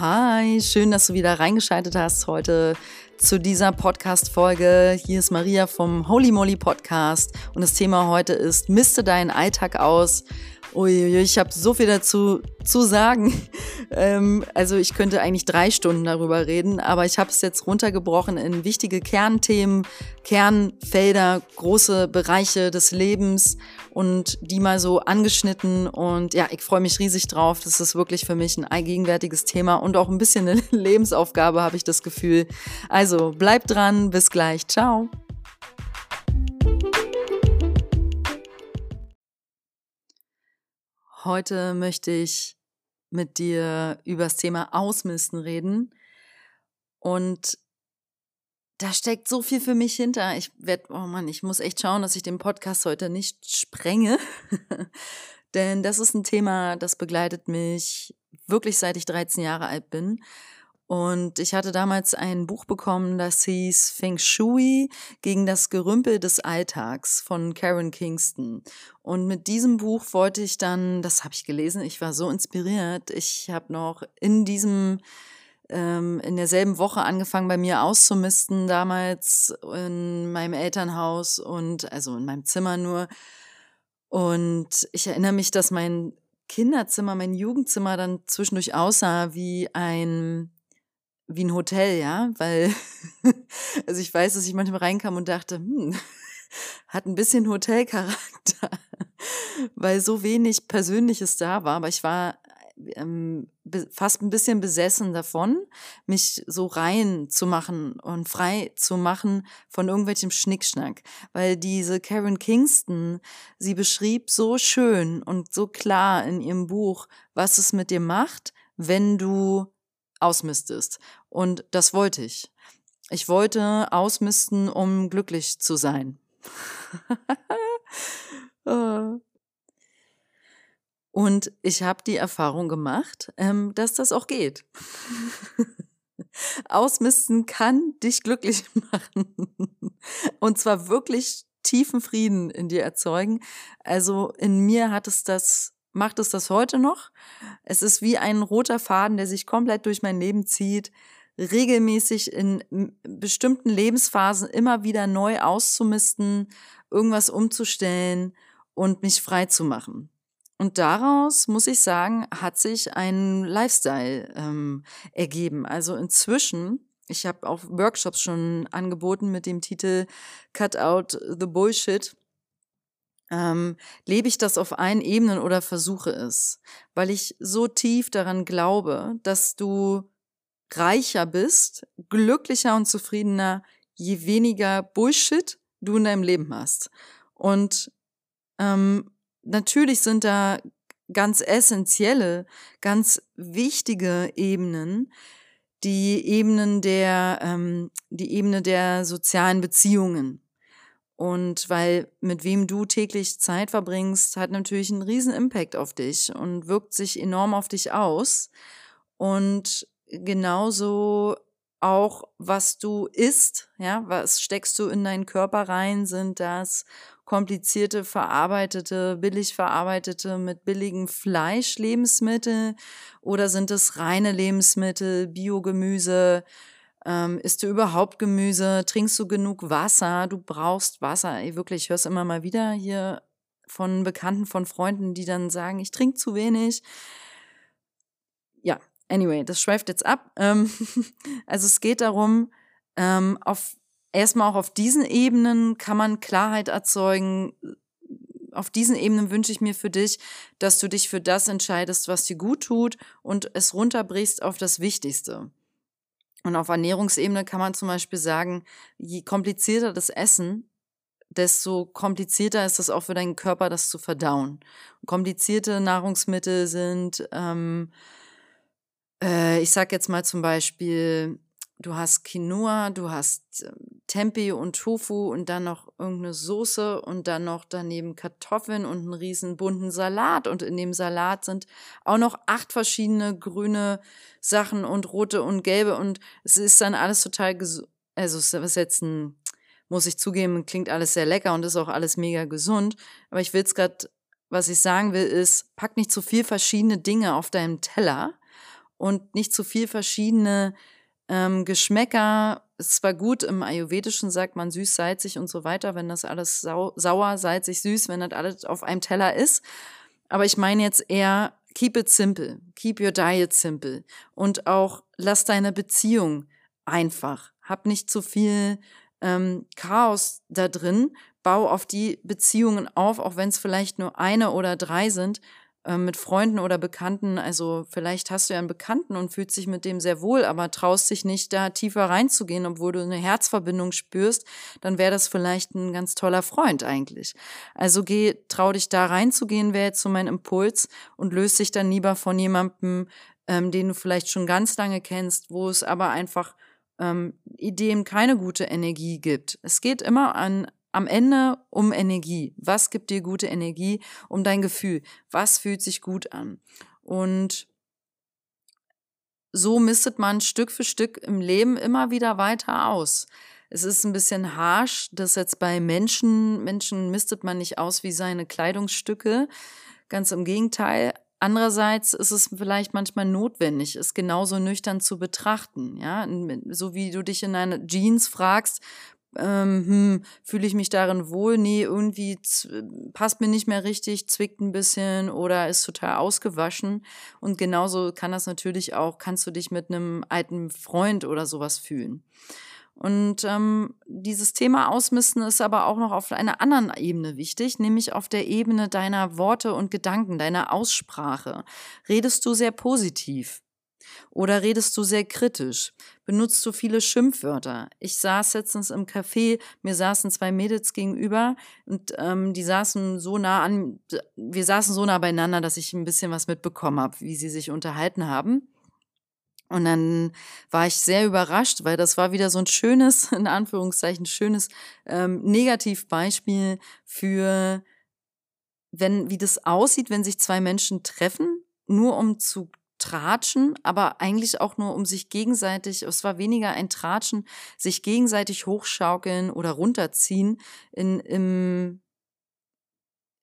Hi, schön, dass du wieder reingeschaltet hast heute zu dieser Podcast-Folge. Hier ist Maria vom Holy Moly Podcast und das Thema heute ist, misste deinen Alltag aus Uiuiui, ich habe so viel dazu zu sagen. Ähm, also ich könnte eigentlich drei Stunden darüber reden, aber ich habe es jetzt runtergebrochen in wichtige Kernthemen, Kernfelder, große Bereiche des Lebens und die mal so angeschnitten. Und ja, ich freue mich riesig drauf. Das ist wirklich für mich ein allgegenwärtiges Thema und auch ein bisschen eine Lebensaufgabe, habe ich das Gefühl. Also bleib dran, bis gleich. Ciao. Heute möchte ich mit dir über das Thema Ausmisten reden. Und da steckt so viel für mich hinter. Ich werde, oh Mann, ich muss echt schauen, dass ich den Podcast heute nicht sprenge. Denn das ist ein Thema, das begleitet mich wirklich seit ich 13 Jahre alt bin. Und ich hatte damals ein Buch bekommen, das hieß Feng Shui gegen das Gerümpel des Alltags von Karen Kingston. Und mit diesem Buch wollte ich dann, das habe ich gelesen, ich war so inspiriert. Ich habe noch in diesem ähm, in derselben Woche angefangen, bei mir auszumisten, damals in meinem Elternhaus und also in meinem Zimmer nur. Und ich erinnere mich, dass mein Kinderzimmer, mein Jugendzimmer dann zwischendurch aussah wie ein wie ein Hotel, ja, weil, also ich weiß, dass ich manchmal reinkam und dachte, hm, hat ein bisschen Hotelcharakter, weil so wenig Persönliches da war, aber ich war ähm, fast ein bisschen besessen davon, mich so rein zu machen und frei zu machen von irgendwelchem Schnickschnack. Weil diese Karen Kingston, sie beschrieb so schön und so klar in ihrem Buch, was es mit dir macht, wenn du ausmistest. Und das wollte ich. Ich wollte ausmisten, um glücklich zu sein. Und ich habe die Erfahrung gemacht, ähm, dass das auch geht. Ausmisten kann dich glücklich machen. Und zwar wirklich tiefen Frieden in dir erzeugen. Also in mir hat es das macht es das heute noch. Es ist wie ein roter Faden, der sich komplett durch mein Leben zieht, regelmäßig in bestimmten Lebensphasen immer wieder neu auszumisten, irgendwas umzustellen und mich frei zu machen. Und daraus, muss ich sagen, hat sich ein Lifestyle ähm, ergeben. Also inzwischen, ich habe auch Workshops schon angeboten mit dem Titel Cut Out the Bullshit ähm, lebe ich das auf allen Ebenen oder versuche es, weil ich so tief daran glaube, dass du reicher bist, glücklicher und zufriedener, je weniger Bullshit du in deinem Leben hast. Und ähm, natürlich sind da ganz essentielle, ganz wichtige Ebenen, die Ebenen der, ähm, die Ebene der sozialen Beziehungen. Und weil mit wem du täglich Zeit verbringst, hat natürlich einen riesen Impact auf dich und wirkt sich enorm auf dich aus. Und genauso auch, was du isst, ja, was steckst du in deinen Körper rein, sind das komplizierte, verarbeitete, billig verarbeitete mit billigem Fleisch Lebensmittel oder sind es reine Lebensmittel, Biogemüse, ähm, isst du überhaupt Gemüse? Trinkst du genug Wasser? Du brauchst Wasser. Ey, wirklich, ich höre es immer mal wieder hier von Bekannten, von Freunden, die dann sagen, ich trinke zu wenig. Ja, anyway, das schweift jetzt ab. Ähm, also es geht darum, ähm, auf erstmal auch auf diesen Ebenen kann man Klarheit erzeugen. Auf diesen Ebenen wünsche ich mir für dich, dass du dich für das entscheidest, was dir gut tut und es runterbrichst auf das Wichtigste. Und auf Ernährungsebene kann man zum Beispiel sagen, je komplizierter das Essen, desto komplizierter ist es auch für deinen Körper, das zu verdauen. Komplizierte Nahrungsmittel sind, ähm, äh, ich sag jetzt mal zum Beispiel du hast Quinoa, du hast ähm, Tempeh und Tofu und dann noch irgendeine Soße und dann noch daneben Kartoffeln und einen riesen bunten Salat und in dem Salat sind auch noch acht verschiedene grüne Sachen und rote und gelbe und es ist dann alles total gesund. Also es ist jetzt ein, muss ich zugeben, klingt alles sehr lecker und ist auch alles mega gesund. Aber ich will es gerade, was ich sagen will, ist, pack nicht zu viel verschiedene Dinge auf deinem Teller und nicht zu viel verschiedene ähm, Geschmäcker. Es ist zwar gut, im Ayurvedischen sagt man süß, salzig und so weiter, wenn das alles sau sauer, salzig, süß, wenn das alles auf einem Teller ist. Aber ich meine jetzt eher, keep it simple, keep your diet simple und auch lass deine Beziehung einfach. Hab nicht zu viel ähm, Chaos da drin, bau auf die Beziehungen auf, auch wenn es vielleicht nur eine oder drei sind, äh, mit Freunden oder Bekannten. Also vielleicht hast du ja einen Bekannten und fühlst dich mit dem sehr wohl, aber traust dich nicht, da tiefer reinzugehen, obwohl du eine Herzverbindung spürst, dann wäre das vielleicht ein ganz toller Freund eigentlich. Also geh, trau dich da reinzugehen, wäre jetzt so mein Impuls und löst dich dann lieber von jemandem, ähm, den du vielleicht schon ganz lange kennst, wo es aber einfach ähm, Ideen keine gute Energie gibt. Es geht immer an am Ende um Energie. Was gibt dir gute Energie? Um dein Gefühl. Was fühlt sich gut an? Und so mistet man Stück für Stück im Leben immer wieder weiter aus. Es ist ein bisschen harsh, dass jetzt bei Menschen, Menschen mistet man nicht aus wie seine Kleidungsstücke. Ganz im Gegenteil. Andererseits ist es vielleicht manchmal notwendig, es genauso nüchtern zu betrachten. Ja, so wie du dich in deine Jeans fragst, ähm, hm, fühle ich mich darin wohl? Nee, irgendwie passt mir nicht mehr richtig, zwickt ein bisschen oder ist total ausgewaschen. Und genauso kann das natürlich auch, kannst du dich mit einem alten Freund oder sowas fühlen. Und ähm, dieses Thema Ausmisten ist aber auch noch auf einer anderen Ebene wichtig, nämlich auf der Ebene deiner Worte und Gedanken, deiner Aussprache. Redest du sehr positiv? Oder redest du sehr kritisch? Benutzt du viele Schimpfwörter? Ich saß letztens im Café, mir saßen zwei Mädels gegenüber und ähm, die saßen so nah an, wir saßen so nah beieinander, dass ich ein bisschen was mitbekommen habe, wie sie sich unterhalten haben. Und dann war ich sehr überrascht, weil das war wieder so ein schönes, in Anführungszeichen, schönes ähm, Negativbeispiel für, wenn, wie das aussieht, wenn sich zwei Menschen treffen, nur um zu Tratschen, aber eigentlich auch nur um sich gegenseitig, es war weniger ein Tratschen, sich gegenseitig hochschaukeln oder runterziehen in, im,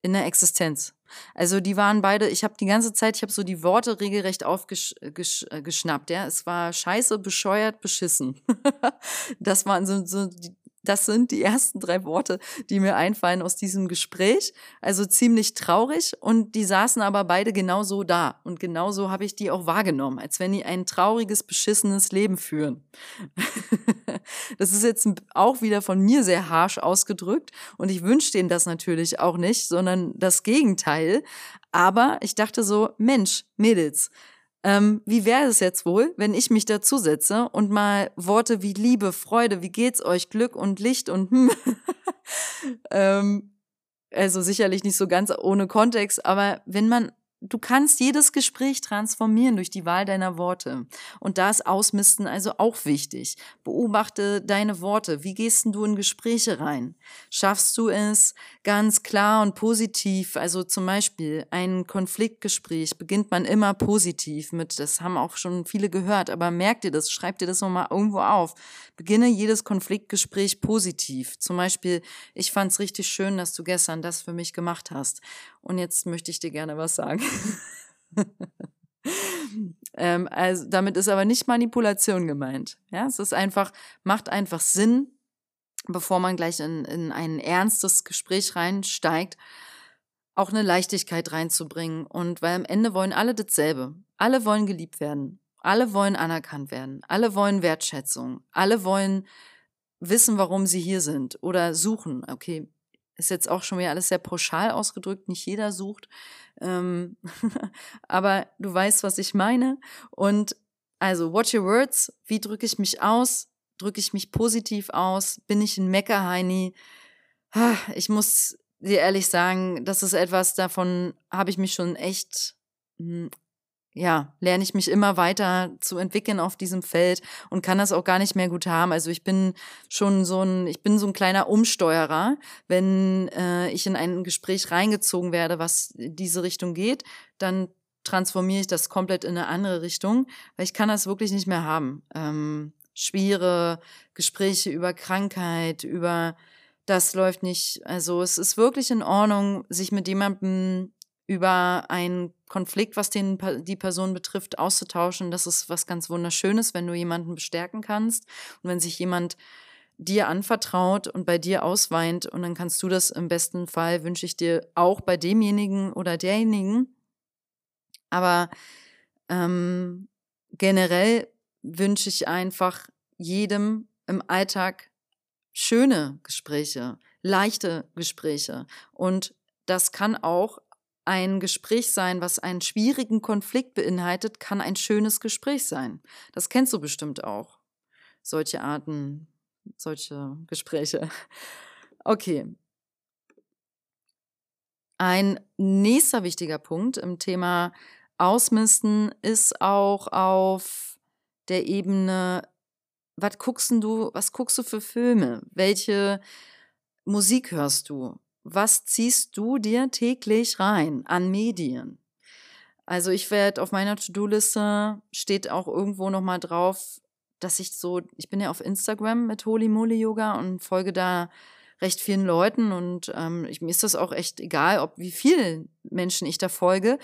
in der Existenz. Also die waren beide, ich habe die ganze Zeit, ich habe so die Worte regelrecht aufgeschnappt, ja. Es war scheiße, bescheuert, beschissen. das waren so, so die, das sind die ersten drei Worte, die mir einfallen aus diesem Gespräch. Also ziemlich traurig und die saßen aber beide genauso da. Und genauso habe ich die auch wahrgenommen, als wenn die ein trauriges, beschissenes Leben führen. das ist jetzt auch wieder von mir sehr harsh ausgedrückt und ich wünsche denen das natürlich auch nicht, sondern das Gegenteil. Aber ich dachte so, Mensch, Mädels, ähm, wie wäre es jetzt wohl, wenn ich mich dazusetze und mal Worte wie Liebe, Freude, wie geht's euch, Glück und Licht und hm, ähm, also sicherlich nicht so ganz ohne Kontext, aber wenn man du kannst jedes Gespräch transformieren durch die Wahl deiner Worte. Und da ist Ausmisten also auch wichtig. Beobachte deine Worte. Wie gehst du in Gespräche rein? Schaffst du es ganz klar und positiv? Also zum Beispiel ein Konfliktgespräch beginnt man immer positiv mit, das haben auch schon viele gehört, aber merk dir das, schreib dir das nochmal irgendwo auf. Beginne jedes Konfliktgespräch positiv. Zum Beispiel, ich fand es richtig schön, dass du gestern das für mich gemacht hast. Und jetzt möchte ich dir gerne was sagen. ähm, also damit ist aber nicht Manipulation gemeint. Ja, es ist einfach, macht einfach Sinn, bevor man gleich in, in ein ernstes Gespräch reinsteigt, auch eine Leichtigkeit reinzubringen. Und weil am Ende wollen alle dasselbe. Alle wollen geliebt werden. Alle wollen anerkannt werden. Alle wollen Wertschätzung. Alle wollen wissen, warum sie hier sind oder suchen. Okay, ist jetzt auch schon wieder alles sehr pauschal ausgedrückt. Nicht jeder sucht. Ähm, aber du weißt, was ich meine. Und also, watch your words. Wie drücke ich mich aus? Drücke ich mich positiv aus? Bin ich ein Meckerheini? Ich muss dir ehrlich sagen, das ist etwas, davon habe ich mich schon echt hm, ja, lerne ich mich immer weiter zu entwickeln auf diesem Feld und kann das auch gar nicht mehr gut haben. Also ich bin schon so ein, ich bin so ein kleiner Umsteuerer, wenn äh, ich in ein Gespräch reingezogen werde, was diese Richtung geht, dann transformiere ich das komplett in eine andere Richtung, weil ich kann das wirklich nicht mehr haben. Ähm, schwere Gespräche über Krankheit, über das läuft nicht. Also es ist wirklich in Ordnung, sich mit jemandem über einen Konflikt, was den, die Person betrifft, auszutauschen. Das ist was ganz Wunderschönes, wenn du jemanden bestärken kannst und wenn sich jemand dir anvertraut und bei dir ausweint und dann kannst du das im besten Fall, wünsche ich dir auch bei demjenigen oder derjenigen. Aber ähm, generell wünsche ich einfach jedem im Alltag schöne Gespräche, leichte Gespräche. Und das kann auch ein Gespräch sein, was einen schwierigen Konflikt beinhaltet, kann ein schönes Gespräch sein. Das kennst du bestimmt auch. Solche Arten, solche Gespräche. Okay. Ein nächster wichtiger Punkt im Thema Ausmisten ist auch auf der Ebene, was guckst du, was guckst du für Filme? Welche Musik hörst du? Was ziehst du dir täglich rein an Medien? Also ich werde auf meiner To-Do-Liste steht auch irgendwo noch mal drauf, dass ich so, ich bin ja auf Instagram mit Holy Moly Yoga und folge da recht vielen Leuten und ähm, ich, mir ist das auch echt egal, ob wie vielen Menschen ich da folge.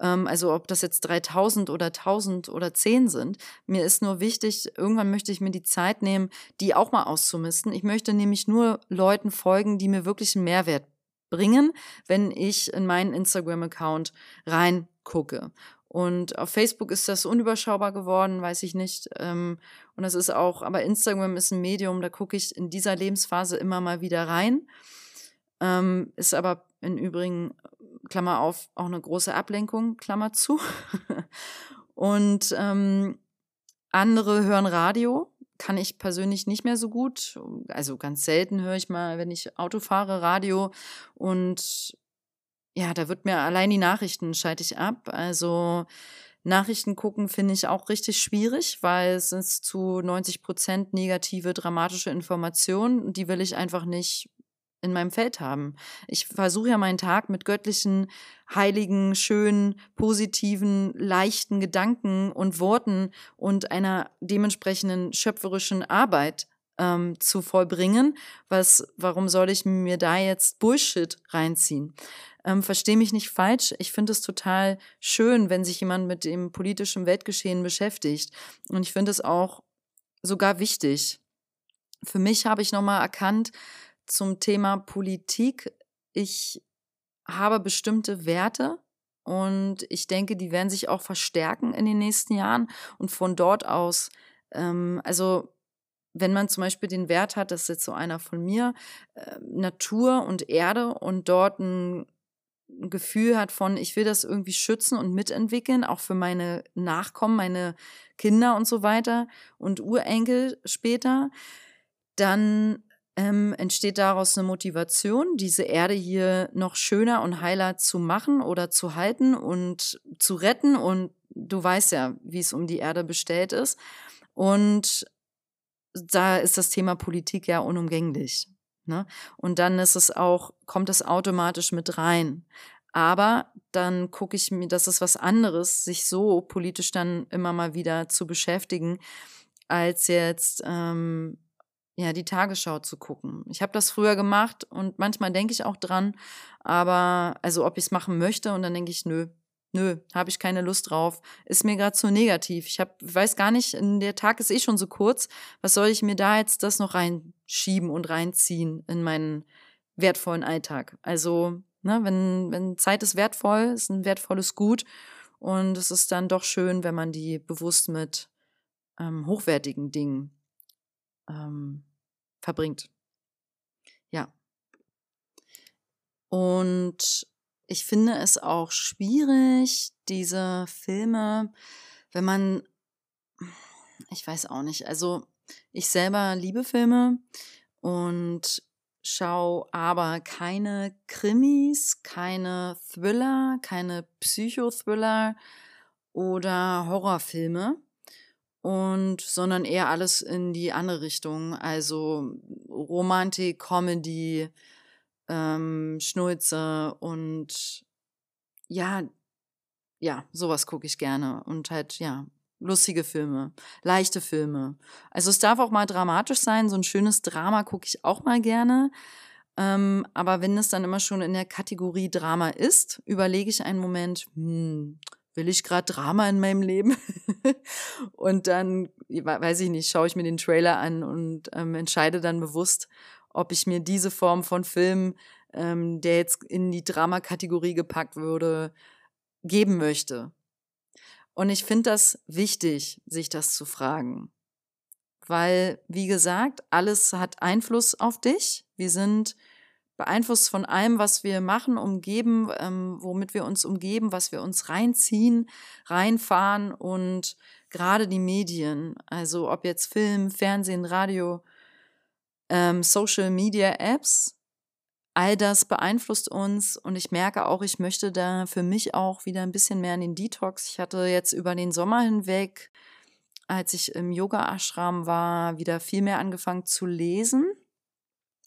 Ähm, also ob das jetzt 3000 oder 1000 oder 10 sind. Mir ist nur wichtig, irgendwann möchte ich mir die Zeit nehmen, die auch mal auszumisten. Ich möchte nämlich nur Leuten folgen, die mir wirklich einen Mehrwert bringen, wenn ich in meinen Instagram-Account reingucke. Und auf Facebook ist das unüberschaubar geworden, weiß ich nicht. Ähm, und das ist auch, aber Instagram ist ein Medium, da gucke ich in dieser Lebensphase immer mal wieder rein. Ähm, ist aber im Übrigen Klammer auf, auch eine große Ablenkung, Klammer zu. und ähm, andere hören Radio, kann ich persönlich nicht mehr so gut. Also ganz selten höre ich mal, wenn ich Auto fahre, Radio. Und ja, da wird mir allein die Nachrichten schalte ich ab. Also Nachrichten gucken finde ich auch richtig schwierig, weil es ist zu 90 Prozent negative, dramatische Informationen. Die will ich einfach nicht in meinem Feld haben. Ich versuche ja meinen Tag mit göttlichen, heiligen, schönen, positiven, leichten Gedanken und Worten und einer dementsprechenden schöpferischen Arbeit ähm, zu vollbringen. Was, warum soll ich mir da jetzt Bullshit reinziehen? Ähm, Verstehe mich nicht falsch. Ich finde es total schön, wenn sich jemand mit dem politischen Weltgeschehen beschäftigt. Und ich finde es auch sogar wichtig. Für mich habe ich nochmal erkannt, zum Thema Politik. Ich habe bestimmte Werte und ich denke, die werden sich auch verstärken in den nächsten Jahren. Und von dort aus, ähm, also wenn man zum Beispiel den Wert hat, das ist jetzt so einer von mir, äh, Natur und Erde und dort ein Gefühl hat von, ich will das irgendwie schützen und mitentwickeln, auch für meine Nachkommen, meine Kinder und so weiter und Urenkel später, dann ähm, entsteht daraus eine Motivation, diese Erde hier noch schöner und heiler zu machen oder zu halten und zu retten. Und du weißt ja, wie es um die Erde bestellt ist. Und da ist das Thema Politik ja unumgänglich. Ne? Und dann ist es auch, kommt es automatisch mit rein. Aber dann gucke ich mir, das ist was anderes, sich so politisch dann immer mal wieder zu beschäftigen, als jetzt ähm, ja, die Tagesschau zu gucken. Ich habe das früher gemacht und manchmal denke ich auch dran, aber also ob ich es machen möchte und dann denke ich, nö, nö, habe ich keine Lust drauf, ist mir gerade zu negativ. Ich hab, weiß gar nicht, der Tag ist eh schon so kurz, was soll ich mir da jetzt das noch reinschieben und reinziehen in meinen wertvollen Alltag? Also, ne, wenn, wenn Zeit ist wertvoll, ist ein wertvolles Gut und es ist dann doch schön, wenn man die bewusst mit ähm, hochwertigen Dingen ähm, verbringt. Ja. Und ich finde es auch schwierig, diese Filme, wenn man, ich weiß auch nicht, also ich selber liebe Filme und schau aber keine Krimis, keine Thriller, keine Psychothriller oder Horrorfilme und sondern eher alles in die andere Richtung, also Romantik, Comedy, ähm, Schnulze und ja, ja, sowas gucke ich gerne und halt ja, lustige Filme, leichte Filme. Also es darf auch mal dramatisch sein, so ein schönes Drama gucke ich auch mal gerne. Ähm, aber wenn es dann immer schon in der Kategorie Drama ist, überlege ich einen Moment, hm, will ich gerade Drama in meinem Leben? und dann, weiß ich nicht, schaue ich mir den Trailer an und ähm, entscheide dann bewusst, ob ich mir diese Form von Film, ähm, der jetzt in die Drama-Kategorie gepackt würde, geben möchte. Und ich finde das wichtig, sich das zu fragen. Weil, wie gesagt, alles hat Einfluss auf dich. Wir sind beeinflusst von allem, was wir machen, umgeben, ähm, womit wir uns umgeben, was wir uns reinziehen, reinfahren und gerade die Medien, also ob jetzt Film, Fernsehen, Radio, ähm, Social Media Apps, all das beeinflusst uns und ich merke auch, ich möchte da für mich auch wieder ein bisschen mehr in den Detox. Ich hatte jetzt über den Sommer hinweg, als ich im Yoga-Ashram war, wieder viel mehr angefangen zu lesen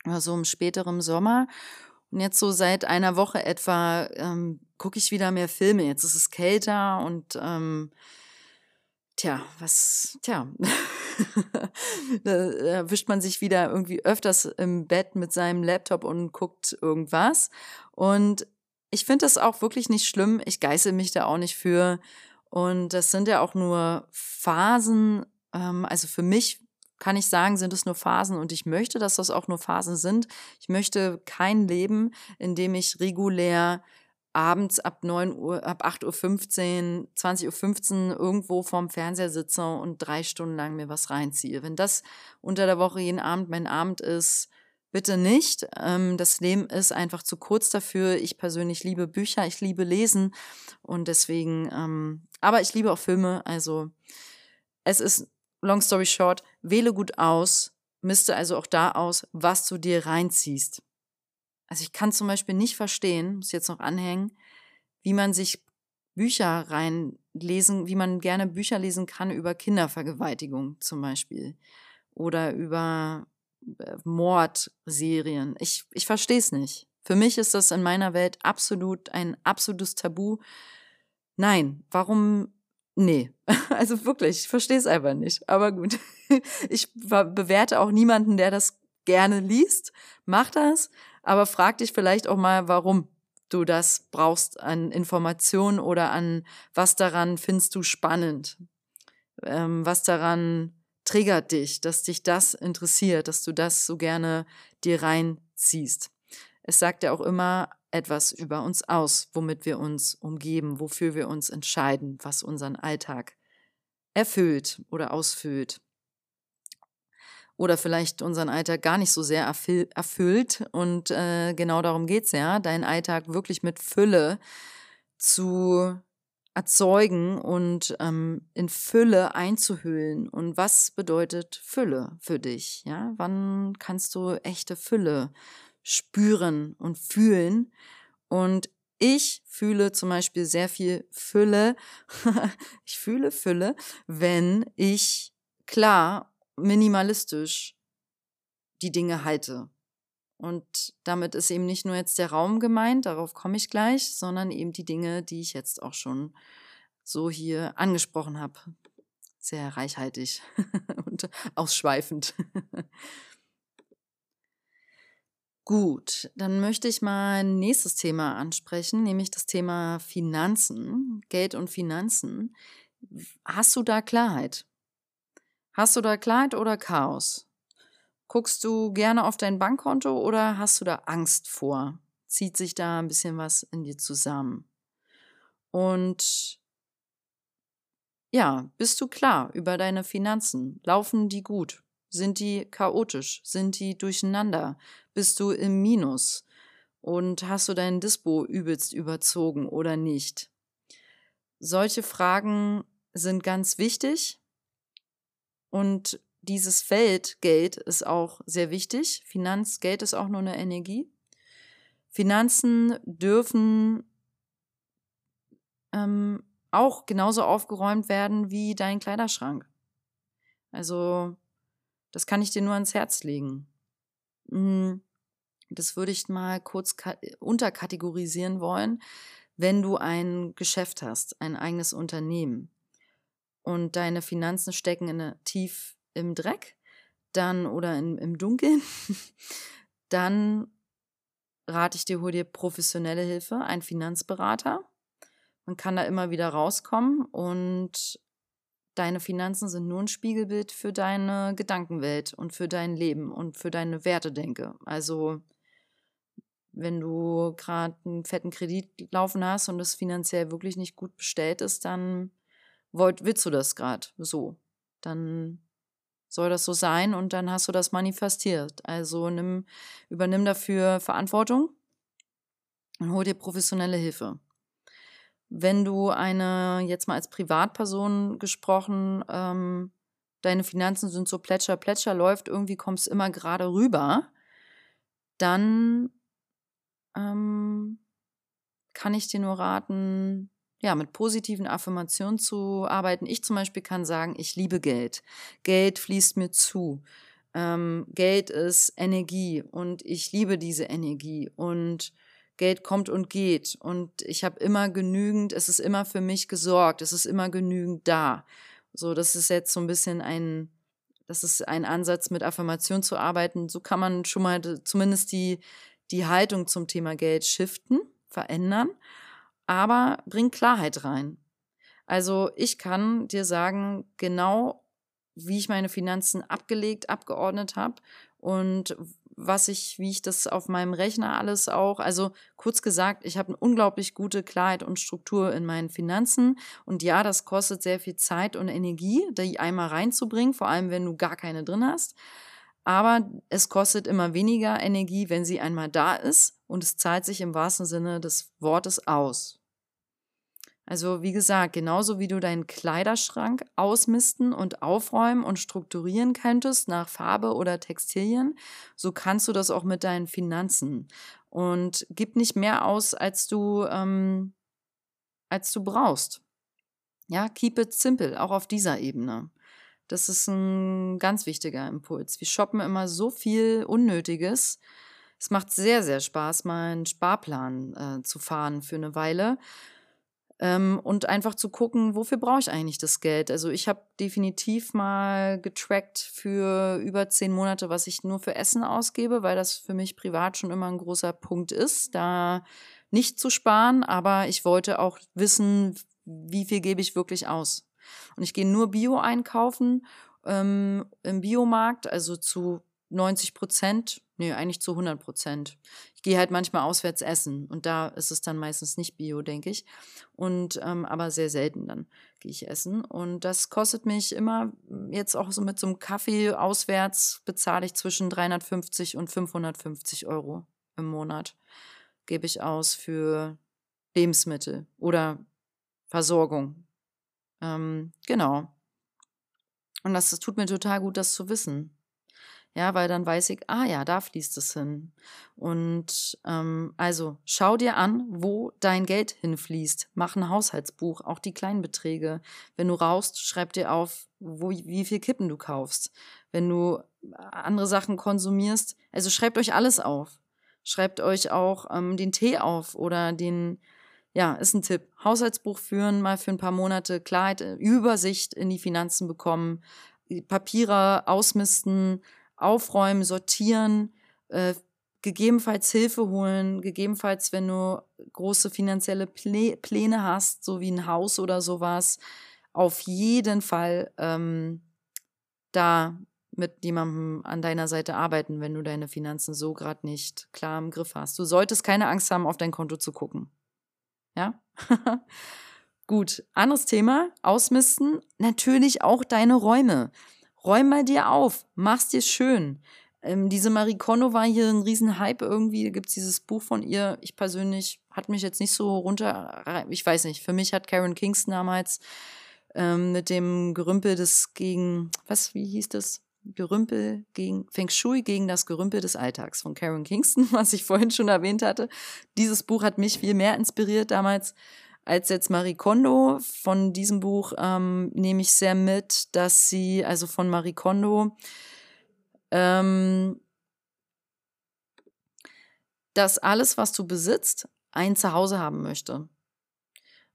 also im späteren Sommer. Und jetzt so seit einer Woche etwa ähm, gucke ich wieder mehr Filme. Jetzt ist es kälter und ähm, tja, was, tja, da erwischt man sich wieder irgendwie öfters im Bett mit seinem Laptop und guckt irgendwas. Und ich finde das auch wirklich nicht schlimm. Ich geißel mich da auch nicht für. Und das sind ja auch nur Phasen. Ähm, also für mich kann ich sagen, sind es nur Phasen und ich möchte, dass das auch nur Phasen sind. Ich möchte kein Leben, in dem ich regulär abends ab 9 Uhr, ab 8.15 Uhr, 20.15 Uhr irgendwo vorm Fernseher sitze und drei Stunden lang mir was reinziehe. Wenn das unter der Woche jeden Abend mein Abend ist, bitte nicht. Ähm, das Leben ist einfach zu kurz dafür. Ich persönlich liebe Bücher, ich liebe Lesen und deswegen, ähm, aber ich liebe auch Filme. Also es ist long story short, wähle gut aus, misste also auch da aus, was du dir reinziehst. Also ich kann zum Beispiel nicht verstehen, muss jetzt noch anhängen, wie man sich Bücher reinlesen, wie man gerne Bücher lesen kann über Kindervergewaltigung zum Beispiel oder über äh, Mordserien. Ich, ich verstehe es nicht. Für mich ist das in meiner Welt absolut ein absolutes Tabu. Nein, warum Nee, also wirklich, ich verstehe es einfach nicht. Aber gut, ich bewerte auch niemanden, der das gerne liest. Mach das, aber frag dich vielleicht auch mal, warum du das brauchst an Informationen oder an was daran findest du spannend. Ähm, was daran triggert dich, dass dich das interessiert, dass du das so gerne dir reinziehst. Es sagt ja auch immer, etwas über uns aus, womit wir uns umgeben, wofür wir uns entscheiden, was unseren Alltag erfüllt oder ausfüllt. Oder vielleicht unseren Alltag gar nicht so sehr erfüllt. Und äh, genau darum geht es ja, deinen Alltag wirklich mit Fülle zu erzeugen und ähm, in Fülle einzuhüllen. Und was bedeutet Fülle für dich? Ja, wann kannst du echte Fülle spüren und fühlen. Und ich fühle zum Beispiel sehr viel Fülle. ich fühle Fülle, wenn ich klar, minimalistisch die Dinge halte. Und damit ist eben nicht nur jetzt der Raum gemeint, darauf komme ich gleich, sondern eben die Dinge, die ich jetzt auch schon so hier angesprochen habe. Sehr reichhaltig und ausschweifend. Gut, dann möchte ich mal nächstes Thema ansprechen, nämlich das Thema Finanzen, Geld und Finanzen. Hast du da Klarheit? Hast du da Klarheit oder Chaos? Guckst du gerne auf dein Bankkonto oder hast du da Angst vor? Zieht sich da ein bisschen was in dir zusammen? Und ja, bist du klar über deine Finanzen? Laufen die gut? Sind die chaotisch? Sind die durcheinander? Bist du im Minus? Und hast du deinen Dispo übelst überzogen oder nicht? Solche Fragen sind ganz wichtig. Und dieses Feld Geld ist auch sehr wichtig. Finanz, Geld ist auch nur eine Energie. Finanzen dürfen ähm, auch genauso aufgeräumt werden wie dein Kleiderschrank. Also das kann ich dir nur ans Herz legen. Hm, das würde ich mal kurz unterkategorisieren wollen. Wenn du ein Geschäft hast, ein eigenes Unternehmen und deine Finanzen stecken in, tief im Dreck, dann oder in, im Dunkeln, dann rate ich dir, hol dir professionelle Hilfe, ein Finanzberater. Man kann da immer wieder rauskommen und deine Finanzen sind nur ein Spiegelbild für deine Gedankenwelt und für dein Leben und für deine Wertedenke. Also wenn du gerade einen fetten Kredit laufen hast und es finanziell wirklich nicht gut bestellt ist, dann wollt, willst du das gerade so. Dann soll das so sein und dann hast du das manifestiert. Also nimm, übernimm dafür Verantwortung und hol dir professionelle Hilfe. Wenn du eine, jetzt mal als Privatperson gesprochen, ähm, deine Finanzen sind so plätscher, plätscher, läuft, irgendwie kommst immer gerade rüber, dann ähm, kann ich dir nur raten, ja, mit positiven Affirmationen zu arbeiten. Ich zum Beispiel kann sagen, ich liebe Geld. Geld fließt mir zu. Ähm, Geld ist Energie und ich liebe diese Energie und Geld kommt und geht und ich habe immer genügend, es ist immer für mich gesorgt, es ist immer genügend da. So, das ist jetzt so ein bisschen ein, das ist ein Ansatz, mit Affirmation zu arbeiten. So kann man schon mal zumindest die, die Haltung zum Thema Geld shiften, verändern aber bring Klarheit rein. Also ich kann dir sagen, genau wie ich meine Finanzen abgelegt, abgeordnet habe und was ich, wie ich das auf meinem Rechner alles auch, also kurz gesagt, ich habe eine unglaublich gute Klarheit und Struktur in meinen Finanzen und ja, das kostet sehr viel Zeit und Energie, die einmal reinzubringen, vor allem wenn du gar keine drin hast. Aber es kostet immer weniger Energie, wenn sie einmal da ist und es zahlt sich im wahrsten Sinne des Wortes aus. Also wie gesagt, genauso wie du deinen Kleiderschrank ausmisten und aufräumen und strukturieren könntest nach Farbe oder Textilien, so kannst du das auch mit deinen Finanzen. Und gib nicht mehr aus, als du, ähm, als du brauchst. Ja, keep it simple, auch auf dieser Ebene. Das ist ein ganz wichtiger Impuls. Wir shoppen immer so viel Unnötiges. Es macht sehr, sehr Spaß, mal einen Sparplan äh, zu fahren für eine Weile ähm, und einfach zu gucken, wofür brauche ich eigentlich das Geld. Also ich habe definitiv mal getrackt für über zehn Monate, was ich nur für Essen ausgebe, weil das für mich privat schon immer ein großer Punkt ist, da nicht zu sparen, aber ich wollte auch wissen, wie viel gebe ich wirklich aus. Und ich gehe nur Bio einkaufen ähm, im Biomarkt, also zu 90 Prozent, nee, eigentlich zu 100 Prozent. Ich gehe halt manchmal auswärts essen und da ist es dann meistens nicht Bio, denke ich. Und ähm, aber sehr selten dann gehe ich essen. Und das kostet mich immer, jetzt auch so mit so einem Kaffee auswärts, bezahle ich zwischen 350 und 550 Euro im Monat. Gebe ich aus für Lebensmittel oder Versorgung. Ähm, genau. Und das, das tut mir total gut, das zu wissen. Ja, weil dann weiß ich, ah ja, da fließt es hin. Und ähm, also schau dir an, wo dein Geld hinfließt. Mach ein Haushaltsbuch, auch die kleinen Beträge. Wenn du rauchst, schreib dir auf, wo, wie viel Kippen du kaufst. Wenn du andere Sachen konsumierst, also schreibt euch alles auf. Schreibt euch auch ähm, den Tee auf oder den, ja, ist ein Tipp. Haushaltsbuch führen, mal für ein paar Monate Klarheit, äh, Übersicht in die Finanzen bekommen, Papiere ausmisten, aufräumen, sortieren, äh, gegebenenfalls Hilfe holen, gegebenenfalls, wenn du große finanzielle Pläne hast, so wie ein Haus oder sowas, auf jeden Fall ähm, da mit jemandem an deiner Seite arbeiten, wenn du deine Finanzen so gerade nicht klar im Griff hast. Du solltest keine Angst haben, auf dein Konto zu gucken. Ja? Gut, anderes Thema, ausmisten, natürlich auch deine Räume. Räum mal dir auf, mach's dir schön. Ähm, diese Marie Kondo war hier ein Riesenhype irgendwie. Da gibt's dieses Buch von ihr. Ich persönlich hat mich jetzt nicht so runter. Ich weiß nicht. Für mich hat Karen Kingston damals ähm, mit dem Gerümpel des gegen, was, wie hieß das? Gerümpel gegen Feng Shui gegen das Gerümpel des Alltags von Karen Kingston, was ich vorhin schon erwähnt hatte. Dieses Buch hat mich viel mehr inspiriert damals als jetzt Marie Kondo. Von diesem Buch ähm, nehme ich sehr mit, dass sie, also von Marie Kondo, ähm, dass alles, was du besitzt, ein Zuhause haben möchte.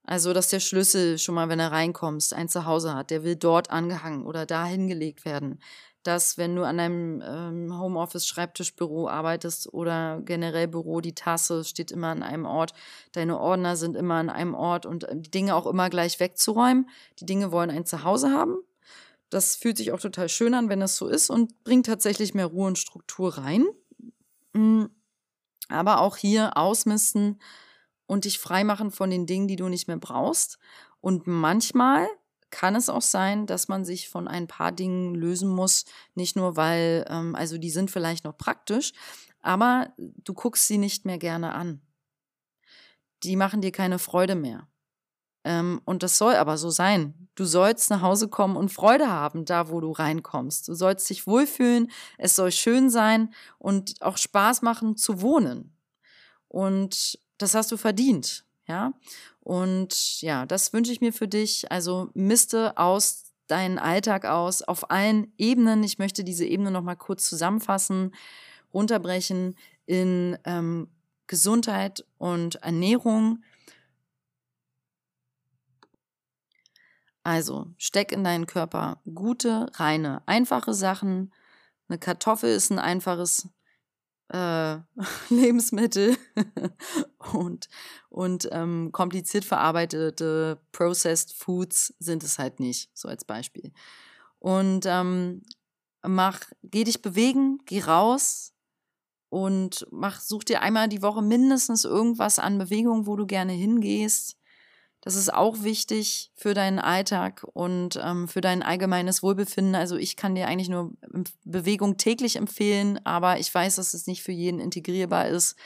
Also, dass der Schlüssel schon mal, wenn er reinkommst, ein Zuhause hat. Der will dort angehangen oder da hingelegt werden dass wenn du an deinem ähm, Homeoffice, Schreibtischbüro arbeitest oder generell Büro, die Tasse steht immer an einem Ort, deine Ordner sind immer an einem Ort und äh, die Dinge auch immer gleich wegzuräumen. Die Dinge wollen ein Zuhause haben. Das fühlt sich auch total schön an, wenn das so ist und bringt tatsächlich mehr Ruhe und Struktur rein. Mhm. Aber auch hier ausmisten und dich freimachen von den Dingen, die du nicht mehr brauchst. Und manchmal kann es auch sein, dass man sich von ein paar Dingen lösen muss. Nicht nur, weil, ähm, also die sind vielleicht noch praktisch, aber du guckst sie nicht mehr gerne an. Die machen dir keine Freude mehr. Ähm, und das soll aber so sein. Du sollst nach Hause kommen und Freude haben, da wo du reinkommst. Du sollst dich wohlfühlen, es soll schön sein und auch Spaß machen zu wohnen. Und das hast du verdient, ja. Und ja, das wünsche ich mir für dich. Also misste aus deinen Alltag aus auf allen Ebenen. Ich möchte diese Ebene noch mal kurz zusammenfassen, runterbrechen in ähm, Gesundheit und Ernährung. Also steck in deinen Körper gute, reine, einfache Sachen. Eine Kartoffel ist ein einfaches äh, Lebensmittel und, und ähm, kompliziert verarbeitete Processed Foods sind es halt nicht, so als Beispiel. Und ähm, mach, geh dich bewegen, geh raus und mach, such dir einmal die Woche mindestens irgendwas an Bewegung, wo du gerne hingehst. Das ist auch wichtig für deinen Alltag und ähm, für dein allgemeines Wohlbefinden. Also ich kann dir eigentlich nur Bewegung täglich empfehlen, aber ich weiß, dass es nicht für jeden integrierbar ist.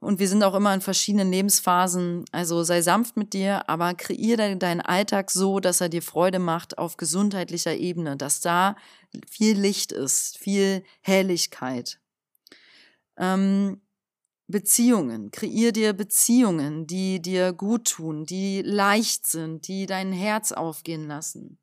Und wir sind auch immer in verschiedenen Lebensphasen. Also sei sanft mit dir, aber kreiere deinen Alltag so, dass er dir Freude macht auf gesundheitlicher Ebene, dass da viel Licht ist, viel Helligkeit. Ähm, Beziehungen. Kreier dir Beziehungen, die dir gut tun, die leicht sind, die dein Herz aufgehen lassen.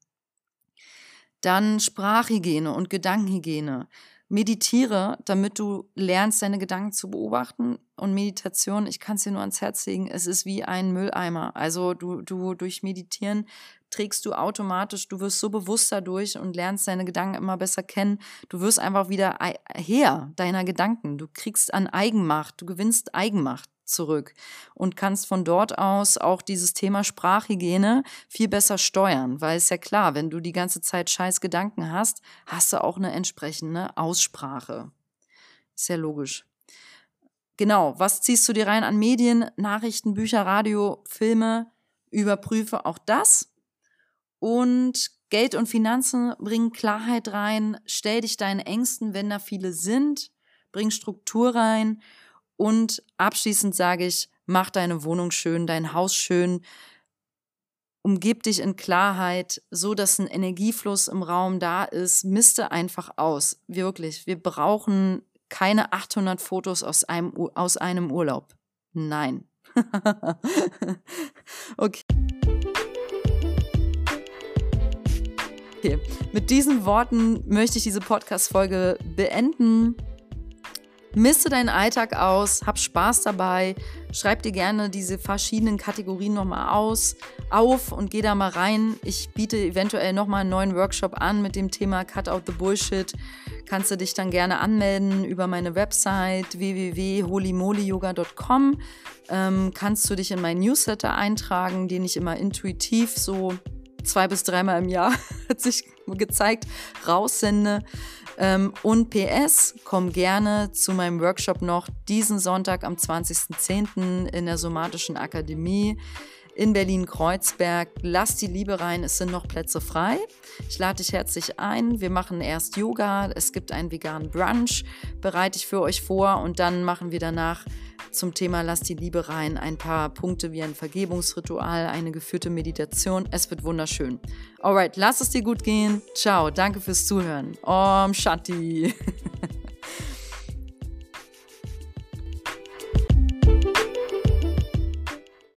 Dann Sprachhygiene und Gedankenhygiene. Meditiere, damit du lernst, deine Gedanken zu beobachten. Und Meditation, ich kann es dir nur ans Herz legen, es ist wie ein Mülleimer. Also du, du durch Meditieren trägst du automatisch, du wirst so bewusst dadurch und lernst deine Gedanken immer besser kennen. Du wirst einfach wieder her deiner Gedanken. Du kriegst an Eigenmacht, du gewinnst Eigenmacht zurück und kannst von dort aus auch dieses Thema Sprachhygiene viel besser steuern, weil es ja klar, wenn du die ganze Zeit scheiß Gedanken hast, hast du auch eine entsprechende Aussprache. Ist ja logisch. Genau, was ziehst du dir rein an Medien, Nachrichten, Bücher, Radio, Filme? Überprüfe auch das und Geld und Finanzen bringen Klarheit rein. Stell dich deinen Ängsten, wenn da viele sind. Bring Struktur rein. Und abschließend sage ich, mach deine Wohnung schön, dein Haus schön. Umgib dich in Klarheit, so dass ein Energiefluss im Raum da ist. Miste einfach aus. Wirklich. Wir brauchen keine 800 Fotos aus einem, aus einem Urlaub. Nein. okay. Okay, mit diesen Worten möchte ich diese Podcast-Folge beenden. Miste deinen Alltag aus, hab Spaß dabei, schreib dir gerne diese verschiedenen Kategorien nochmal aus, auf und geh da mal rein. Ich biete eventuell nochmal einen neuen Workshop an mit dem Thema Cut Out the Bullshit. Kannst du dich dann gerne anmelden über meine Website www.holymolyoga.com. Ähm, kannst du dich in meinen Newsletter eintragen, den ich immer intuitiv so zwei bis dreimal im Jahr, hat sich gezeigt, raussende. Ähm, und PS, komm gerne zu meinem Workshop noch diesen Sonntag am 20.10. in der Somatischen Akademie in Berlin-Kreuzberg. Lass die Liebe rein, es sind noch Plätze frei. Ich lade dich herzlich ein. Wir machen erst Yoga, es gibt einen veganen Brunch, bereite ich für euch vor und dann machen wir danach zum Thema Lass die Liebe rein ein paar Punkte wie ein Vergebungsritual, eine geführte Meditation. Es wird wunderschön. Alright, lass es dir gut gehen. Ciao, danke fürs Zuhören. Om Shanti.